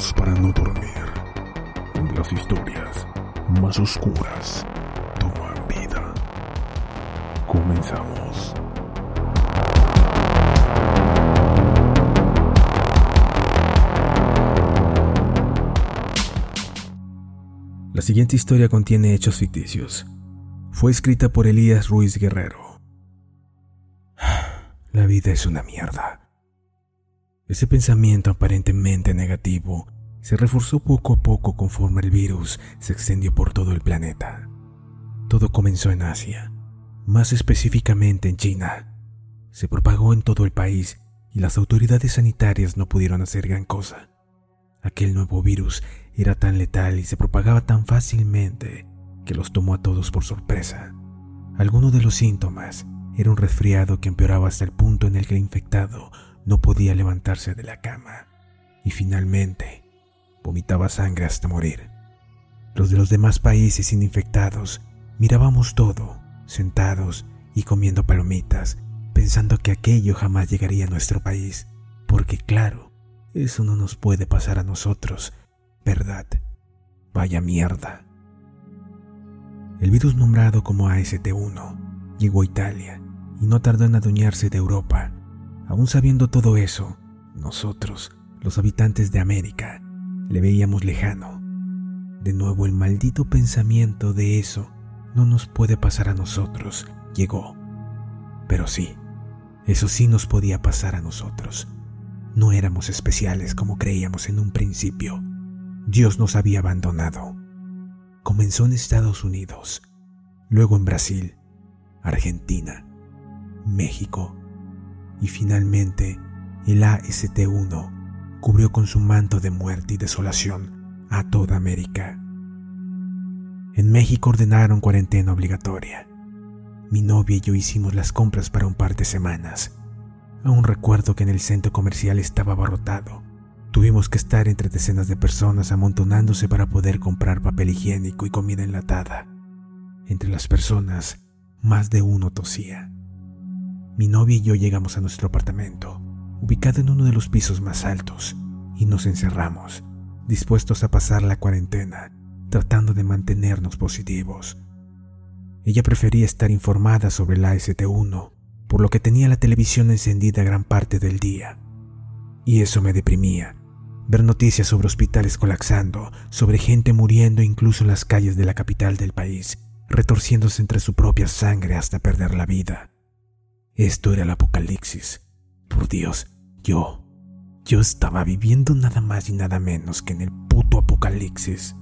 Para no dormir, donde las historias más oscuras toman vida. Comenzamos. La siguiente historia contiene hechos ficticios. Fue escrita por Elías Ruiz Guerrero. La vida es una mierda. Ese pensamiento aparentemente negativo se reforzó poco a poco conforme el virus se extendió por todo el planeta. Todo comenzó en Asia, más específicamente en China. Se propagó en todo el país y las autoridades sanitarias no pudieron hacer gran cosa. Aquel nuevo virus era tan letal y se propagaba tan fácilmente que los tomó a todos por sorpresa. Alguno de los síntomas era un resfriado que empeoraba hasta el punto en el que el infectado no podía levantarse de la cama y finalmente vomitaba sangre hasta morir. Los de los demás países infectados mirábamos todo, sentados y comiendo palomitas, pensando que aquello jamás llegaría a nuestro país, porque claro, eso no nos puede pasar a nosotros, ¿verdad? Vaya mierda. El virus nombrado como AST-1 llegó a Italia y no tardó en adueñarse de Europa. Aún sabiendo todo eso, nosotros, los habitantes de América, le veíamos lejano. De nuevo el maldito pensamiento de eso no nos puede pasar a nosotros llegó. Pero sí, eso sí nos podía pasar a nosotros. No éramos especiales como creíamos en un principio. Dios nos había abandonado. Comenzó en Estados Unidos, luego en Brasil, Argentina, México y finalmente el AST-1 cubrió con su manto de muerte y desolación a toda América. En México ordenaron cuarentena obligatoria. Mi novia y yo hicimos las compras para un par de semanas. Aún recuerdo que en el centro comercial estaba abarrotado. Tuvimos que estar entre decenas de personas amontonándose para poder comprar papel higiénico y comida enlatada. Entre las personas, más de uno tosía. Mi novia y yo llegamos a nuestro apartamento, ubicado en uno de los pisos más altos, y nos encerramos, dispuestos a pasar la cuarentena, tratando de mantenernos positivos. Ella prefería estar informada sobre la AST-1, por lo que tenía la televisión encendida gran parte del día. Y eso me deprimía, ver noticias sobre hospitales colapsando, sobre gente muriendo incluso en las calles de la capital del país, retorciéndose entre su propia sangre hasta perder la vida. Esto era el apocalipsis. Por Dios, yo, Yo estaba viviendo nada más y nada menos que en el puto apocalipsis.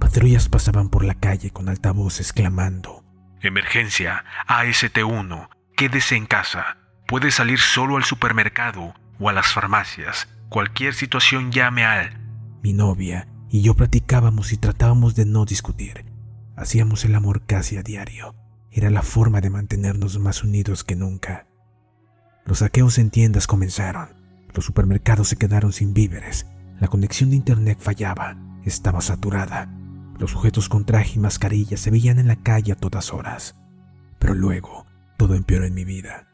Patrullas pasaban por la calle con altavoces clamando. Emergencia, AST1, quédese en casa. Puede salir solo al supermercado o a las farmacias. Cualquier situación llame al... Mi novia y yo platicábamos y tratábamos de no discutir. Hacíamos el amor casi a diario. Era la forma de mantenernos más unidos que nunca. Los saqueos en tiendas comenzaron. Los supermercados se quedaron sin víveres. La conexión de internet fallaba. Estaba saturada. Los sujetos con traje y mascarilla se veían en la calle a todas horas. Pero luego, todo empeoró en mi vida.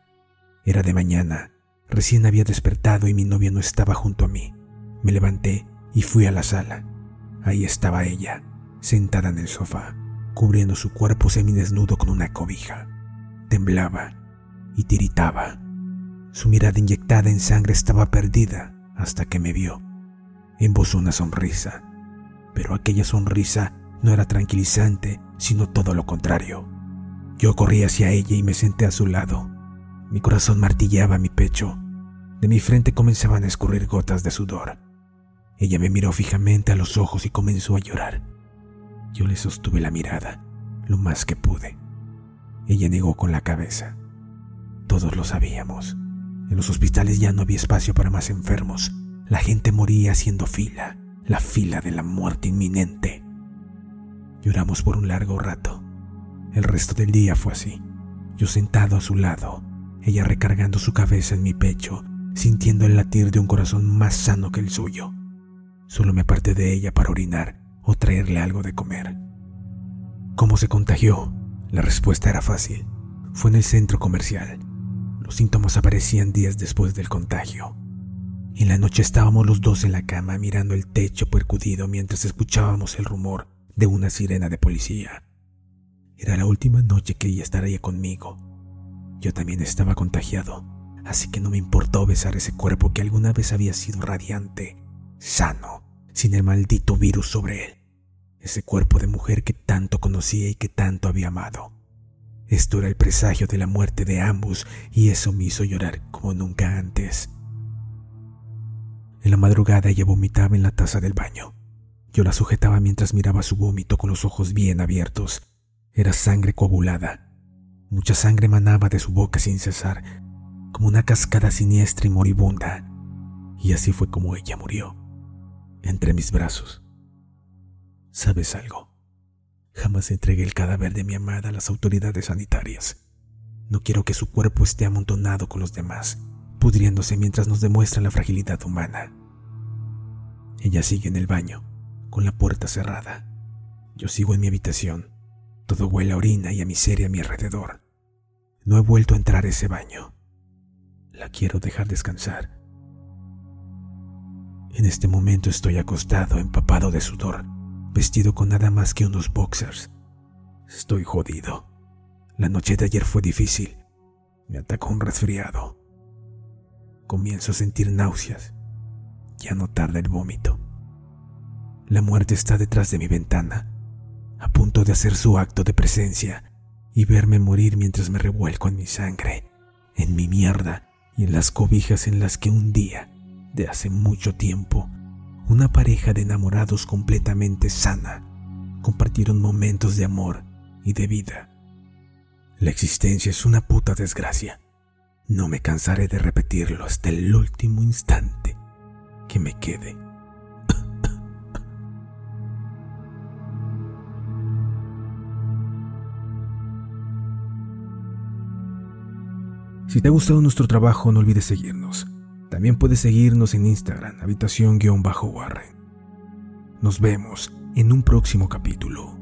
Era de mañana. Recién había despertado y mi novia no estaba junto a mí. Me levanté y fui a la sala. Ahí estaba ella, sentada en el sofá, cubriendo su cuerpo semidesnudo con una cobija. Temblaba y tiritaba. Su mirada inyectada en sangre estaba perdida hasta que me vio. Embozó una sonrisa, pero aquella sonrisa no era tranquilizante, sino todo lo contrario. Yo corrí hacia ella y me senté a su lado. Mi corazón martillaba mi pecho. De mi frente comenzaban a escurrir gotas de sudor. Ella me miró fijamente a los ojos y comenzó a llorar. Yo le sostuve la mirada, lo más que pude. Ella negó con la cabeza. Todos lo sabíamos. En los hospitales ya no había espacio para más enfermos. La gente moría haciendo fila, la fila de la muerte inminente. Lloramos por un largo rato. El resto del día fue así. Yo sentado a su lado, ella recargando su cabeza en mi pecho, sintiendo el latir de un corazón más sano que el suyo. Solo me aparté de ella para orinar o traerle algo de comer. ¿Cómo se contagió? La respuesta era fácil. Fue en el centro comercial. Los síntomas aparecían días después del contagio. En la noche estábamos los dos en la cama mirando el techo percudido mientras escuchábamos el rumor de una sirena de policía. Era la última noche que ella estaría conmigo. Yo también estaba contagiado, así que no me importó besar ese cuerpo que alguna vez había sido radiante, sano, sin el maldito virus sobre él. Ese cuerpo de mujer que tanto conocía y que tanto había amado. Esto era el presagio de la muerte de ambos y eso me hizo llorar como nunca antes. En la madrugada ella vomitaba en la taza del baño. Yo la sujetaba mientras miraba su vómito con los ojos bien abiertos. Era sangre coagulada. Mucha sangre manaba de su boca sin cesar, como una cascada siniestra y moribunda. Y así fue como ella murió, entre mis brazos. ¿Sabes algo? Jamás entregué el cadáver de mi amada a las autoridades sanitarias. No quiero que su cuerpo esté amontonado con los demás, pudriéndose mientras nos demuestra la fragilidad humana. Ella sigue en el baño, con la puerta cerrada. Yo sigo en mi habitación. Todo huele a orina y a miseria a mi alrededor. No he vuelto a entrar a ese baño. La quiero dejar descansar. En este momento estoy acostado, empapado de sudor vestido con nada más que unos boxers. Estoy jodido. La noche de ayer fue difícil. Me atacó un resfriado. Comienzo a sentir náuseas. Ya no tarda el vómito. La muerte está detrás de mi ventana, a punto de hacer su acto de presencia y verme morir mientras me revuelco en mi sangre, en mi mierda y en las cobijas en las que un día, de hace mucho tiempo, una pareja de enamorados completamente sana, compartieron momentos de amor y de vida. La existencia es una puta desgracia. No me cansaré de repetirlo hasta el último instante que me quede. Si te ha gustado nuestro trabajo, no olvides seguirnos. También puedes seguirnos en Instagram, habitación-warren. Nos vemos en un próximo capítulo.